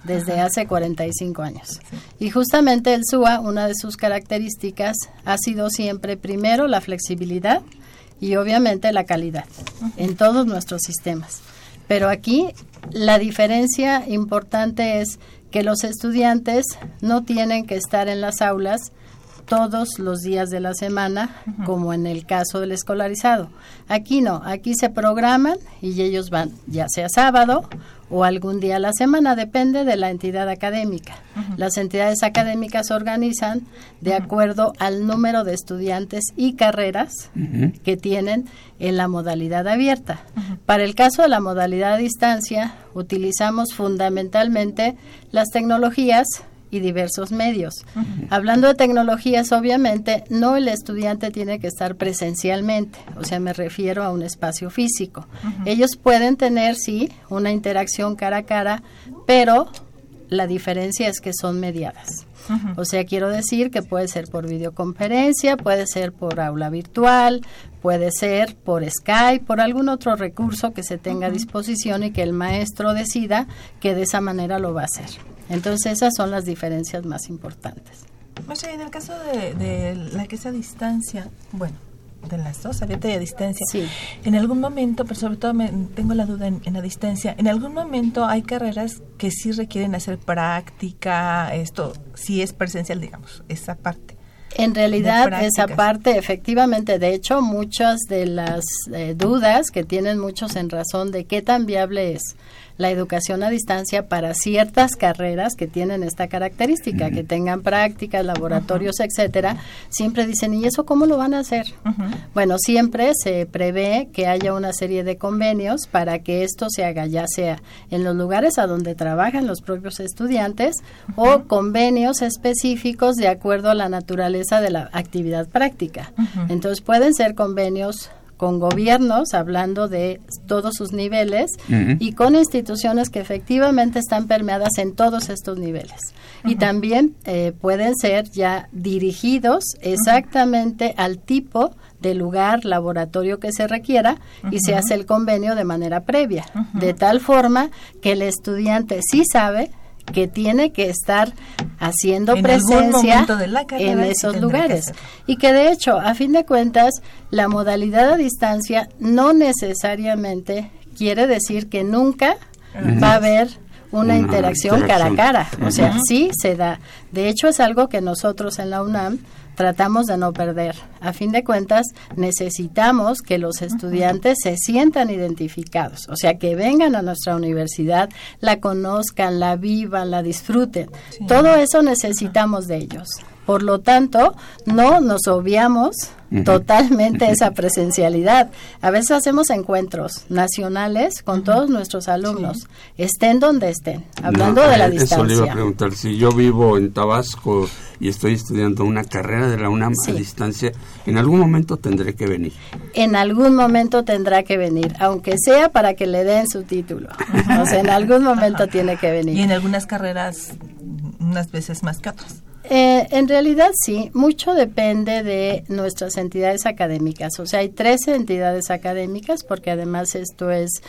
desde hace 45 años. Y justamente el SUA, una de sus características ha sido siempre primero la flexibilidad y obviamente la calidad en todos nuestros sistemas. Pero aquí la diferencia importante es que los estudiantes no tienen que estar en las aulas todos los días de la semana, como en el caso del escolarizado. Aquí no, aquí se programan y ellos van ya sea sábado o algún día a la semana, depende de la entidad académica. Las entidades académicas se organizan de acuerdo al número de estudiantes y carreras que tienen en la modalidad abierta. Para el caso de la modalidad a distancia, utilizamos fundamentalmente las tecnologías y diversos medios. Hablando de tecnologías, obviamente, no el estudiante tiene que estar presencialmente, o sea, me refiero a un espacio físico. Ellos pueden tener, sí, una interacción cara a cara, pero la diferencia es que son mediadas. O sea, quiero decir que puede ser por videoconferencia, puede ser por aula virtual, puede ser por Skype, por algún otro recurso que se tenga a disposición y que el maestro decida que de esa manera lo va a hacer. Entonces esas son las diferencias más importantes. Maestra, en el caso de, la que es a distancia, bueno, de las dos, abierta y a distancia. Sí. En algún momento, pero sobre todo me, tengo la duda en, en, la distancia, en algún momento hay carreras que sí requieren hacer práctica, esto sí es presencial, digamos, esa parte. En realidad, esa parte, efectivamente, de hecho, muchas de las eh, dudas que tienen muchos en razón de qué tan viable es la educación a distancia para ciertas carreras que tienen esta característica, que tengan prácticas, laboratorios, etcétera, siempre dicen, ¿y eso cómo lo van a hacer? Bueno, siempre se prevé que haya una serie de convenios para que esto se haga, ya sea en los lugares a donde trabajan los propios estudiantes o convenios específicos de acuerdo a la naturaleza de la actividad práctica. Entonces pueden ser convenios con gobiernos, hablando de todos sus niveles, y con instituciones que efectivamente están permeadas en todos estos niveles. Y también eh, pueden ser ya dirigidos exactamente al tipo de lugar, laboratorio que se requiera, y se hace el convenio de manera previa, de tal forma que el estudiante sí sabe que tiene que estar haciendo presencia en esos lugares. Y que de hecho, a fin de cuentas, la modalidad a distancia no necesariamente quiere decir que nunca va a haber una, interacción, cara a cara. O sea, sí se da. De hecho, es algo que nosotros en la UNAM tratamos de no perder. A fin de cuentas, necesitamos que los estudiantes se sientan identificados, o sea, que vengan a nuestra universidad, la conozcan, la vivan, la disfruten. Todo eso necesitamos de ellos. Por lo tanto, no nos obviamos totalmente esa presencialidad. A veces hacemos encuentros nacionales con todos nuestros alumnos, estén donde estén, hablando de la distancia. Eso le iba a preguntar, si yo vivo en Tabasco y estoy estudiando una carrera de la UNAM a distancia, ¿en algún momento tendré que venir? En algún momento tendrá que venir, aunque sea para que le den su título. o sea, en algún momento tiene que venir. Y en algunas carreras, unas veces más que otras. Eh, en realidad sí, mucho depende de nuestras entidades académicas. O sea, hay 13 entidades académicas porque además esto es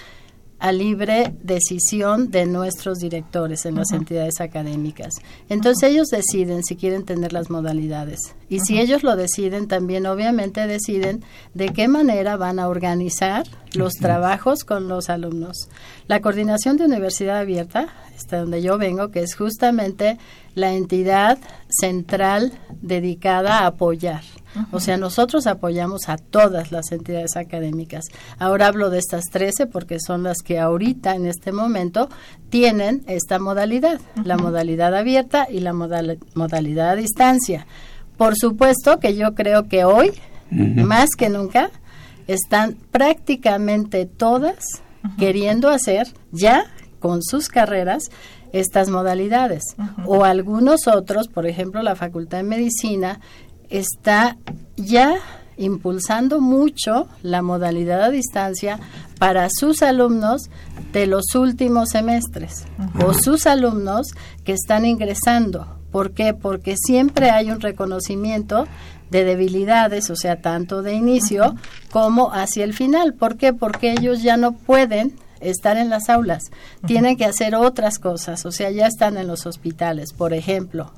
a libre decisión de nuestros directores en las entidades académicas. Entonces ellos deciden si quieren tener las modalidades. Y si ellos lo deciden, también obviamente deciden de qué manera van a organizar los trabajos con los alumnos. La coordinación de universidad abierta, está donde yo vengo, que es justamente la entidad central dedicada a apoyar. O sea, nosotros apoyamos a todas las entidades académicas. Ahora hablo de estas 13 porque son las que ahorita, en este momento, tienen esta modalidad, la modalidad abierta y la modalidad a distancia. Por supuesto que yo creo que hoy, más que nunca, están prácticamente todas queriendo hacer ya con sus carreras estas modalidades. O algunos otros, por ejemplo, la Facultad de Medicina está ya impulsando mucho la modalidad a distancia para sus alumnos de los últimos semestres o sus alumnos que están ingresando. ¿Por qué? Porque siempre hay un reconocimiento de debilidades, o sea, tanto de inicio como hacia el final. ¿Por qué? Porque ellos ya no pueden estar en las aulas, tienen que hacer otras cosas, o sea, ya están en los hospitales, por ejemplo.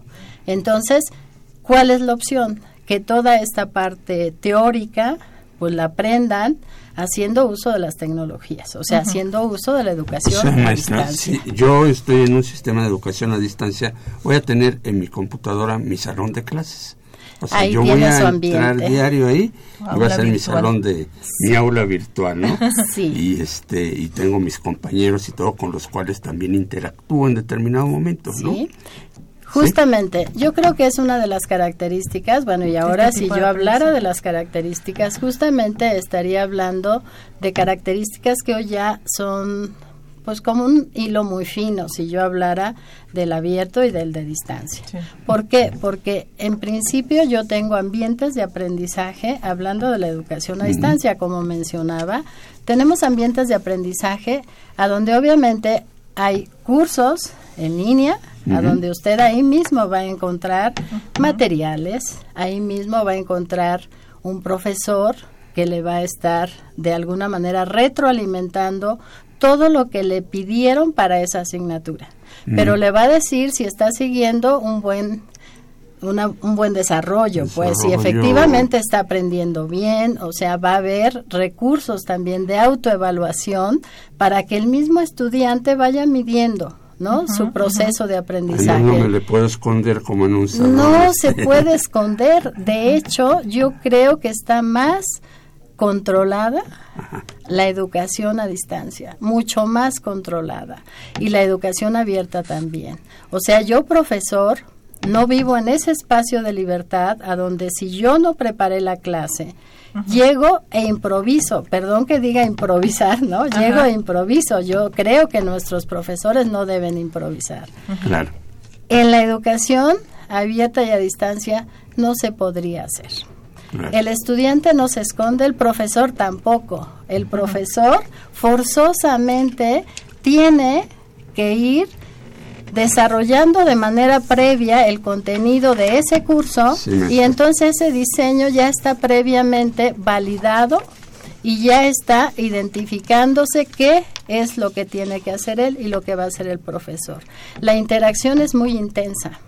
Entonces, ¿cuál es la opción? Que toda esta parte teórica, pues la aprendan haciendo uso de las tecnologías, o sea, haciendo uso de la educación a distancia. Si yo estoy en un sistema de educación a distancia, voy a tener en mi computadora mi salón de clases O sea, ahí yo tiene voy a su entrar diario ahí, y va a ser mi salón de mi aula virtual, ¿no? [laughs] Sí. Y este y tengo mis compañeros y todo con los cuales también interactúo en determinado momento, ¿no? Sí. Justamente, yo creo que es una de las características, bueno, y ahora Este si tipo yo de hablara de las características, justamente estaría hablando de características que hoy ya son pues como un hilo muy fino si yo hablara del abierto y del de distancia. Sí. ¿Por qué? Porque en principio yo tengo ambientes de aprendizaje, hablando de la educación a distancia, como mencionaba, tenemos ambientes de aprendizaje a donde obviamente hay cursos en línea, a donde usted ahí mismo va a encontrar materiales, ahí mismo va a encontrar un profesor que le va a estar de alguna manera retroalimentando todo lo que le pidieron para esa asignatura. Pero le va a decir si está siguiendo un buen una- un buen desarrollo, pues si efectivamente está aprendiendo bien, o sea, va a haber recursos también de autoevaluación para que el mismo estudiante vaya midiendo, ¿no? Su proceso de aprendizaje. no, me le puedo esconder como en un salón. No [laughs] se puede esconder. De hecho, yo creo que está más controlada la educación a distancia, mucho más controlada. Y la educación abierta también. O sea, yo profesor no vivo en ese espacio de libertad a donde si yo no preparé la clase, llego e improviso, perdón que diga improvisar, ¿no? Llego e improviso. Yo creo que nuestros profesores no deben improvisar. Claro. En la educación abierta y a distancia no se podría hacer. El estudiante no se esconde, el profesor tampoco. El profesor forzosamente tiene que ir desarrollando de manera previa el contenido de ese curso Sí, y entonces ese diseño ya está previamente validado y ya está identificándose qué es lo que tiene que hacer él y lo que va a hacer el profesor. La interacción es muy intensa.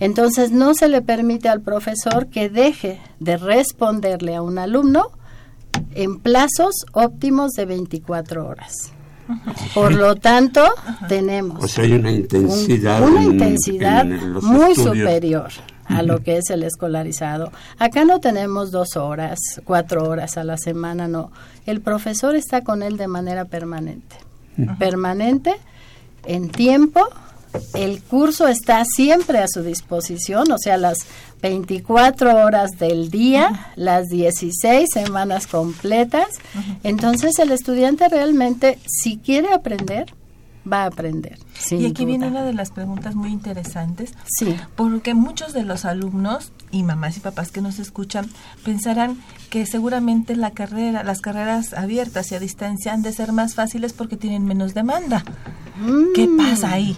Entonces no se le permite al profesor que deje de responderle a un alumno en plazos óptimos de 24 horas. Por lo tanto, tenemos O sea, hay una un- intensidad. una en- intensidad en muy estudios. superior a lo que es el escolarizado. Acá no tenemos dos horas, cuatro horas a la semana, no. El profesor está con él de manera permanente. Permanente, en tiempo. El curso está siempre a su disposición, o sea, las 24 horas del día, las 16 semanas completas. Entonces, el estudiante realmente, si quiere aprender, va a aprender. Y aquí viene una de las preguntas muy interesantes. Sí. Porque muchos de los alumnos y mamás y papás que nos escuchan pensarán que seguramente la carrera, las carreras abiertas y a distancia han de ser más fáciles porque tienen menos demanda. ¿Qué Mm. pasa ahí?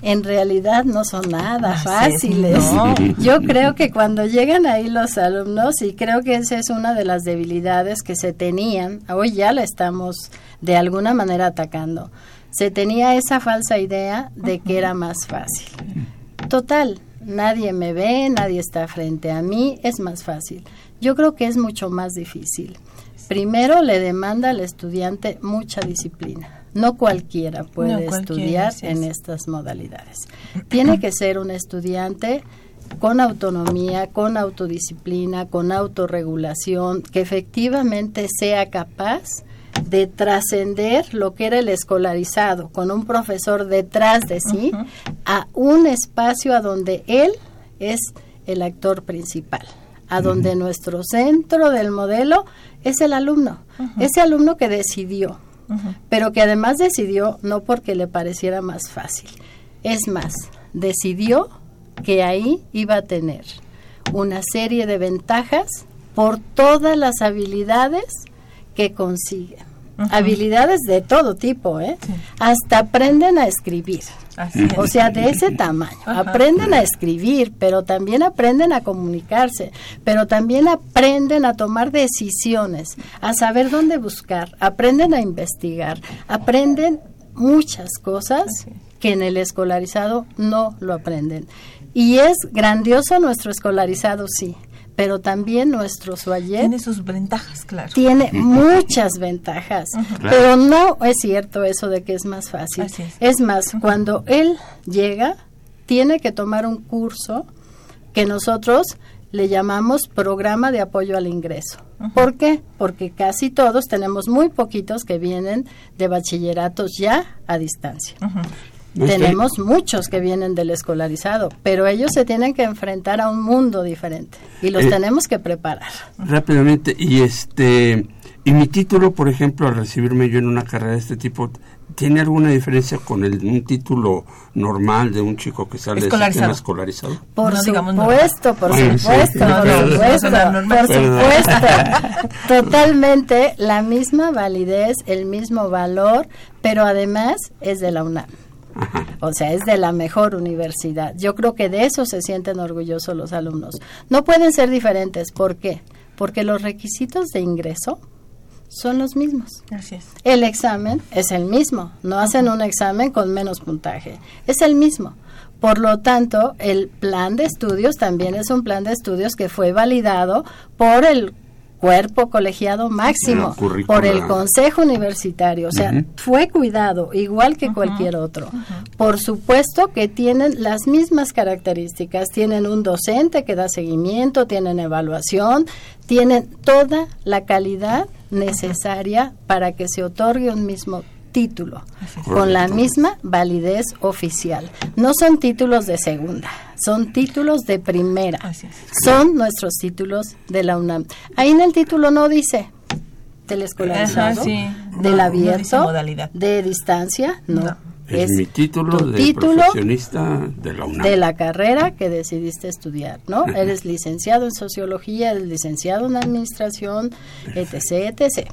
En realidad no son nada Así es, fáciles. no. [laughs] Yo creo que cuando llegan ahí los alumnos, y creo que esa es una de las debilidades que se tenían, hoy ya la estamos de alguna manera atacando, se tenía esa falsa idea de que era más fácil. Total, nadie me ve, nadie está frente a mí, es más fácil. Yo creo que es mucho más difícil. Primero le demanda al estudiante mucha disciplina. No cualquiera puede No cualquiera, estudiar es. en estas modalidades. Tiene que ser un estudiante con autonomía, con autodisciplina, con autorregulación, que efectivamente sea capaz de trascender lo que era el escolarizado, con un profesor detrás de sí, a un espacio a donde él es el actor principal, a donde nuestro centro del modelo es el alumno, ese alumno que decidió, pero que además decidió no porque le pareciera más fácil, es más, decidió que ahí iba a tener una serie de ventajas por todas las habilidades que consigue. Habilidades de todo tipo, ¿eh? Hasta aprenden a escribir. Así es. O sea, de ese tamaño. Ajá. Aprenden a escribir, pero también aprenden a comunicarse, pero también aprenden a tomar decisiones, a saber dónde buscar, aprenden a investigar, aprenden muchas cosas que en el escolarizado no lo aprenden. Y es grandioso nuestro escolarizado, sí, pero también nuestro Suayet Tiene sus ventajas, claro. tiene muchas ventajas, pero no es cierto eso de que es más fácil. Así es. Es más, cuando él llega, tiene que tomar un curso que nosotros le llamamos programa de apoyo al ingreso. ¿Por qué? Porque casi todos tenemos muy poquitos que vienen de bachilleratos ya a distancia. Tenemos muchos que vienen del escolarizado, pero ellos se tienen que enfrentar a un mundo diferente y los Eh, tenemos que preparar. Rápidamente, y este, y mi título, por ejemplo, al recibirme yo en una carrera de este tipo, ¿tiene alguna diferencia con el, un título normal de un chico que sale de Escolarizado. escolarizado? Por No supuesto, por Bueno, supuesto, por supuesto. Totalmente la misma validez, el mismo valor, pero además es de la UNAM. [laughs] O sea, es de la mejor universidad. Yo creo que de eso se sienten orgullosos los alumnos. No pueden ser diferentes. ¿Por qué? Porque los requisitos de ingreso son los mismos. Así es. El examen es el mismo. No hacen un examen con menos puntaje. Es el mismo. Por lo tanto, el plan de estudios también es un plan de estudios que fue validado por el cuerpo colegiado máximo, por el consejo universitario. O sea, fue cuidado igual que cualquier otro. Por supuesto que tienen las mismas características. Tienen un docente que da seguimiento, tienen evaluación, tienen toda la calidad necesaria para que se otorgue un mismo título con la misma validez oficial. No son títulos de segunda, son títulos de primera. Son nuestros títulos de la UNAM. Ahí en el título no dice del escolarizado, Ajá, sí. del No, no abierto, modalidad. de distancia, no. No. Es, mi título tu de título profesionista de la UNAM. de la carrera que decidiste estudiar, ¿no? Eres licenciado en sociología, eres licenciado en administración, etc, etc.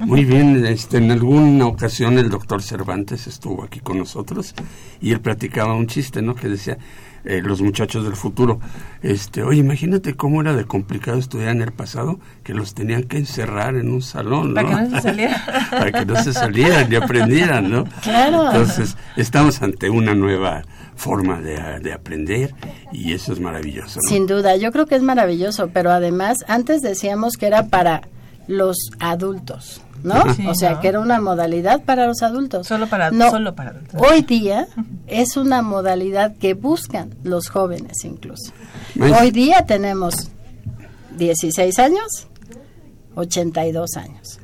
Muy bien, este, en alguna ocasión el doctor Cervantes estuvo aquí con nosotros y él platicaba un chiste, ¿no? Que decía, eh, los muchachos del futuro, este, oye, imagínate cómo era de complicado estudiar en el pasado, que los tenían que encerrar en un salón, ¿no? Para que no se salieran. [laughs] Para que no se salieran y aprendieran, ¿no? Claro. Entonces, estamos ante una nueva forma de, de aprender y eso es maravilloso, ¿no? Sin duda, yo creo que es maravilloso, pero además antes decíamos que era para los adultos, ¿no? Sí, o sea, ¿no? que era una modalidad para los adultos. Solo para- no, solo para adultos. Hoy día es una modalidad que buscan los jóvenes incluso. Hoy día tenemos 16 años, 82 años.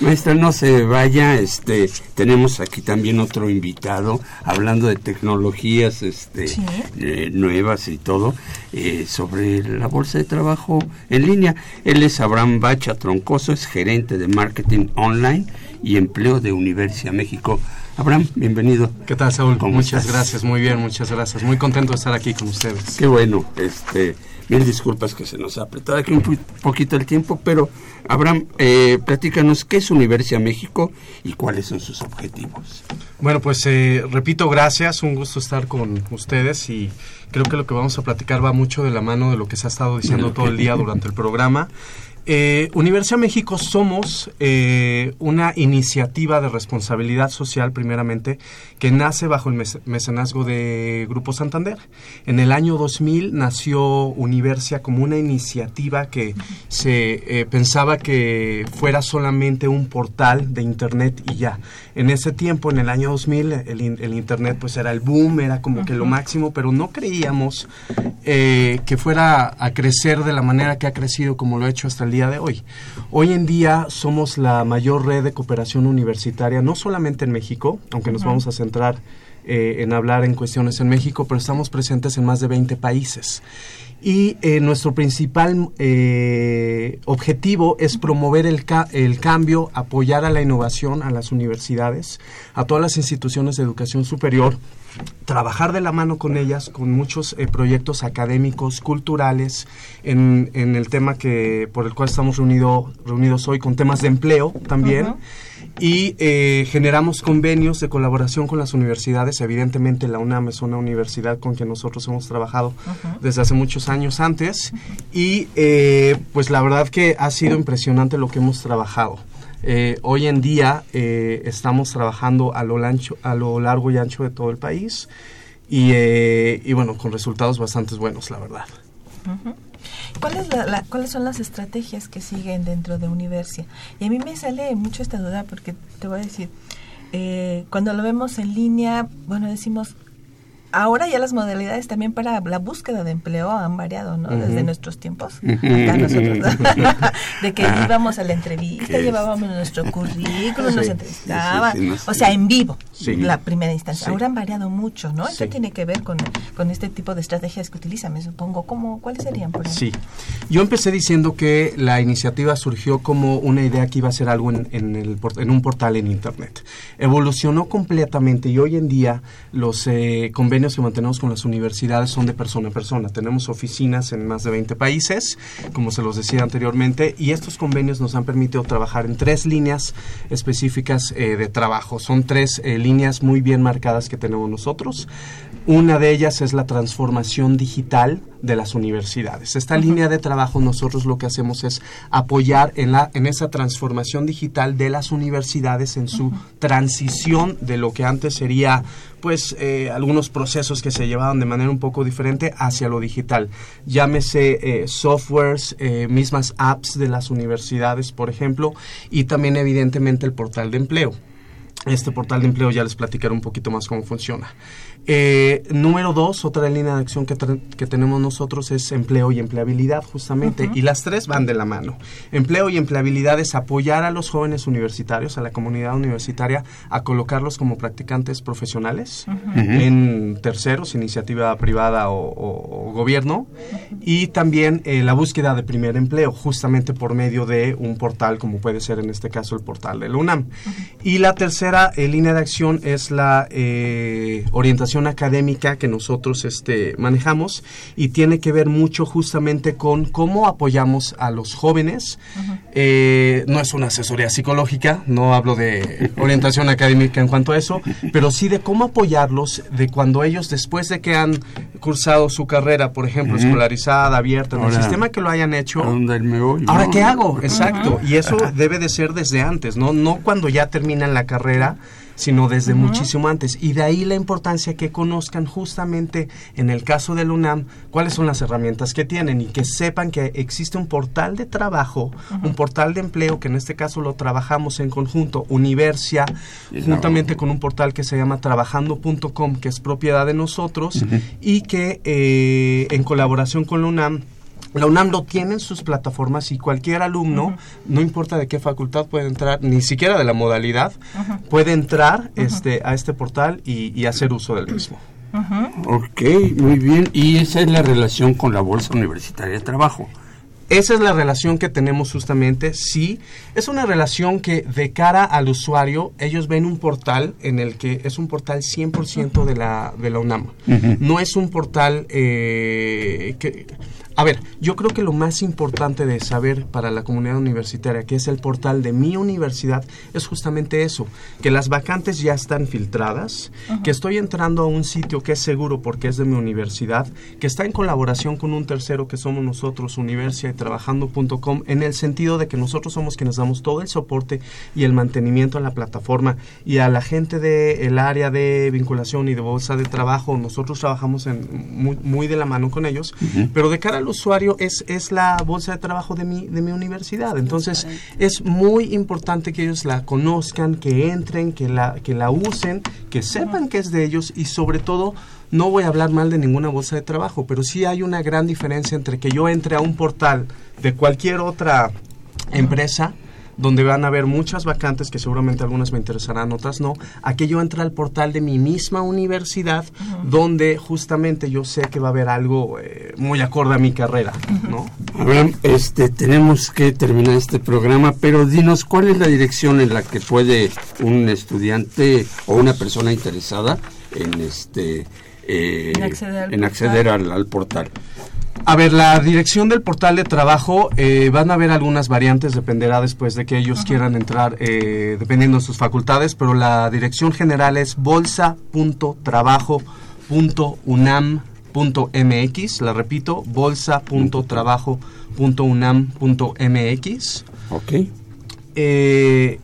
Maestra, no se vaya, este, tenemos aquí también otro invitado hablando de tecnologías este, Sí. eh, nuevas y todo, eh, sobre la bolsa de trabajo en línea. Él es Abraham Bacha Troncoso, es gerente de marketing online y empleo de Universia México. Abraham, bienvenido. ¿Qué tal, Saúl? ¿Cómo Muchas estás? gracias, muy bien, muchas gracias. Muy contento de estar aquí con ustedes. Qué bueno, este, mil disculpas que se nos ha apretado aquí un poquito el tiempo, pero Abraham, eh, platícanos qué es Universia México y cuáles son sus objetivos. Bueno, pues eh, repito, gracias, un gusto estar con ustedes y creo que lo que vamos a platicar va mucho de la mano de lo que se ha estado diciendo todo el día durante el programa. Eh, Universidad México somos eh, una iniciativa de responsabilidad social, primeramente, que nace bajo el mece- mecenazgo de Grupo Santander. En el año 2000 nació Universia como una iniciativa que se eh, pensaba que fuera solamente un portal de Internet y ya. En ese tiempo, en el año 2000, el, el Internet pues era el boom, era como que lo máximo, pero no creíamos eh, que fuera a crecer de la manera que ha crecido como lo ha hecho hasta el día de hoy. Hoy en día somos la mayor red de cooperación universitaria, no solamente en México, aunque nos vamos a centrar eh, en hablar en cuestiones en México, pero estamos presentes en más de 20 países. Y eh, nuestro principal eh, objetivo es promover el, ca- el cambio, apoyar a la innovación, a las universidades, a todas las instituciones de educación superior, trabajar de la mano con ellas, con muchos eh, proyectos académicos, culturales, en, en el tema que por el cual estamos reunido, reunidos hoy, con temas de empleo también. Y eh, generamos convenios de colaboración con las universidades. Evidentemente la UNAM es una universidad con que nosotros hemos trabajado desde hace muchos años antes. Y eh, pues la verdad que ha sido impresionante lo que hemos trabajado. Eh, hoy en día estamos trabajando a lo, lancho- a lo largo y ancho de todo el país y, y bueno, con resultados bastante buenos, la verdad. ¿Cuál es la- la- ¿Cuáles son las estrategias que siguen dentro de Universia? Y a mí me sale mucho esta duda porque te voy a decir, eh, cuando lo vemos en línea, bueno, decimos, ahora ya las modalidades también para la búsqueda de empleo han variado, ¿no? Desde nuestros tiempos, acá nosotros, [laughs] de que Ah. íbamos a la entrevista, llevábamos nuestro currículum, nos entrevistaban, Sí, sí, no sé. o sea, en vivo, la primera instancia. Ahora han variado mucho, ¿no? Esto tiene que ver con, con este tipo de estrategias que utilizan, me supongo. ¿Cómo, ¿Cuáles serían, por ejemplo? Sí, yo empecé diciendo que la iniciativa surgió como una idea que iba a ser algo en, en el, en un portal en Internet. Evolucionó completamente y hoy en día los eh, convenios que mantenemos con las universidades son de persona a persona. Tenemos oficinas en más de 20 países, como se los decía anteriormente, y estos convenios nos han permitido trabajar en tres líneas específicas eh, de trabajo. Son tres eh, líneas muy bien marcadas que tenemos nosotros. Una de ellas es la transformación digital de las universidades. Esta línea de trabajo nosotros lo que hacemos es apoyar en, la, en esa transformación digital de las universidades en su transición de lo que antes sería pues eh, algunos procesos que se llevaban de manera un poco diferente hacia lo digital. Llámese eh, softwares, eh, mismas apps de las universidades, por ejemplo, y también evidentemente el portal de empleo. Este portal de empleo ya les platicaré un poquito más cómo funciona. Eh, número dos, otra línea de acción que, tenemos nosotros es empleo y empleabilidad, justamente. Y las tres van de la mano. Empleo y empleabilidad es apoyar a los jóvenes universitarios, a la comunidad universitaria, a colocarlos como practicantes profesionales en terceros, iniciativa privada o, o- o gobierno. Y también eh, la búsqueda de primer empleo, justamente por medio de un portal, como puede ser en este caso el portal de la UNAM. Y la tercera eh, línea de acción es la eh, académica que nosotros este, manejamos y tiene que ver mucho justamente con cómo apoyamos a los jóvenes. Eh, no es una asesoría psicológica, no hablo de orientación académica en cuanto a eso, pero sí de cómo apoyarlos de cuando ellos, después de que han cursado su carrera, por ejemplo, escolarizada, abierta, en el sistema que lo hayan hecho, ¿A dónde me voy? ¿Ahora No. qué hago? Exacto. Y eso debe de ser desde antes, ¿no? No cuando ya terminan la carrera, sino desde muchísimo antes. Y de ahí la importancia que conozcan justamente en el caso del UNAM cuáles son las herramientas que tienen y que sepan que existe un portal de trabajo, un portal de empleo, que en este caso lo trabajamos en conjunto, Universia, juntamente con un portal que se llama trabajando.com, que es propiedad de nosotros, y que eh, en colaboración con la UNAM la UNAM lo tiene en sus plataformas y cualquier alumno, no importa de qué facultad puede entrar, ni siquiera de la modalidad, puede entrar este, a este portal y, y hacer uso del mismo. Ok, muy bien. Y esa es la relación con la Bolsa Universitaria de Trabajo. Esa es la relación que tenemos justamente. Sí, es una relación que de cara al usuario, ellos ven un portal en el que es un portal 100% de la, de la UNAM. No es un portal eh, que... A ver, yo creo que lo más importante de saber para la comunidad universitaria, que es el portal de mi universidad, es justamente eso, que las vacantes ya están filtradas, que estoy entrando a un sitio que es seguro porque es de mi universidad, que está en colaboración con un tercero que somos nosotros, Universia y Trabajando.com, en el sentido de que nosotros somos quienes damos todo el soporte y el mantenimiento en la plataforma y a la gente del área de vinculación y de bolsa de trabajo, nosotros trabajamos en, muy, muy de la mano con ellos, pero de cara al usuario es, es la bolsa de trabajo de mi, de mi universidad. Entonces es muy importante que ellos la conozcan, que entren, que la, que la usen, que sepan que es de ellos y sobre todo no voy a hablar mal de ninguna bolsa de trabajo, pero sí hay una gran diferencia entre que yo entre a un portal de cualquier otra empresa donde van a haber muchas vacantes que seguramente algunas me interesarán, otras no, a que yo al portal de mi misma universidad donde justamente yo sé que va a haber algo eh, muy acorde a mi carrera, ¿no? Abraham, este, tenemos que terminar este programa, pero dinos cuál es la dirección en la que puede un estudiante o una persona interesada en este eh, En acceder al en portal. acceder al, al portal. A ver, la dirección del portal de trabajo, eh, van a haber algunas variantes, dependerá después de que ellos quieran entrar, eh, dependiendo de sus facultades, pero la dirección general es bolsa.trabajo.unam.mx, la repito, bolsa.trabajo.unam.mx. Ok. Eh,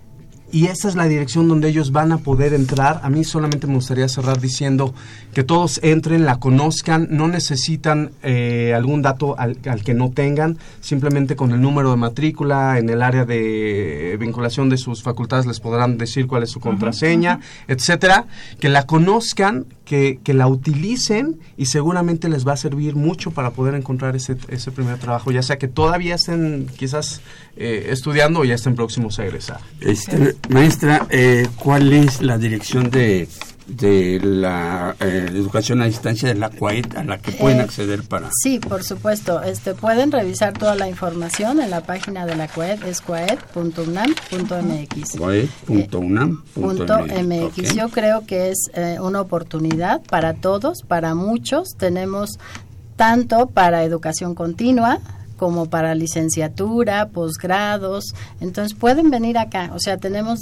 y esa es la dirección donde ellos van a poder entrar. A mí solamente me gustaría cerrar diciendo que todos entren, la conozcan, no necesitan eh, algún dato al, al que no tengan, simplemente con el número de matrícula, en el área de vinculación de sus facultades les podrán decir cuál es su contraseña, etcétera, que la conozcan, que, la utilicen y seguramente les va a servir mucho para poder encontrar ese, ese primer trabajo, ya sea que todavía estén quizás eh, estudiando o ya estén próximos a egresar. Este, maestra, eh, ¿cuál es la dirección de de la eh, educación a distancia de la CUAED a la que pueden Eh, acceder para Sí, por supuesto. Este, pueden revisar toda la información en la página de la CUED, es cuaed.unam.mx. CUAED.unam.mx. Punto MX. Ok. Yo creo que es eh, una oportunidad para todos, para muchos. Tenemos tanto para educación continua como para licenciatura, posgrados. Entonces pueden venir acá. O sea, tenemos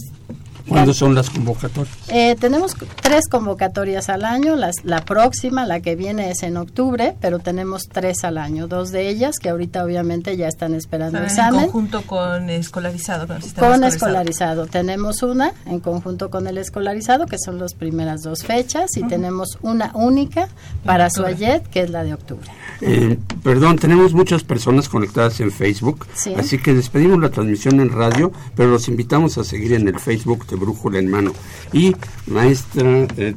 ¿Cuándo son las convocatorias? eh, tenemos tres convocatorias al año. Las, la próxima, la que viene, es en octubre, pero tenemos tres al año. Dos de ellas que ahorita obviamente ya están esperando En examen. conjunto con escolarizado. Con, el sistema Con escolarizado. escolarizado. Tenemos una en conjunto con el escolarizado, que son las primeras dos fechas, y tenemos una única para octubre. Suayet, que es la de octubre. Eh, perdón, tenemos muchas personas conectadas en Facebook, Sí. así que despedimos la transmisión en radio, pero los invitamos a seguir en el Facebook de Brújula en Mano. Y maestra eh,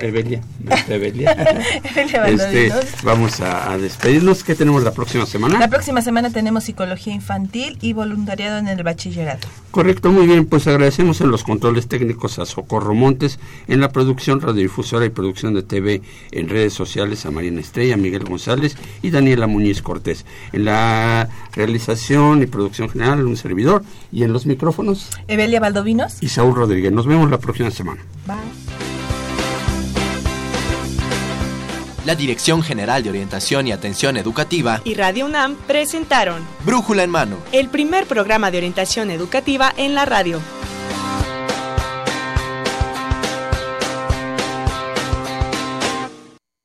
Evelia, maestra Evelia, [laughs] este, vamos a, a despedirnos. ¿Qué tenemos la próxima semana? La próxima semana tenemos psicología infantil y voluntariado en el bachillerato. Correcto, muy bien, pues agradecemos en los controles técnicos a Socorro Montes, en la producción radiodifusora y producción de TV en redes sociales a Marina Estrella, Miguel González y Daniela Muñiz Cortés. En la realización y producción general, un servidor, y en los micrófonos, Evelia Valdovinos. y Saúl Rodríguez. Nos vemos la próxima semana. Bye. La Dirección General de Orientación y Atención Educativa, y Radio UNAM presentaron Brújula en Mano. el primer programa de orientación educativa en la radio.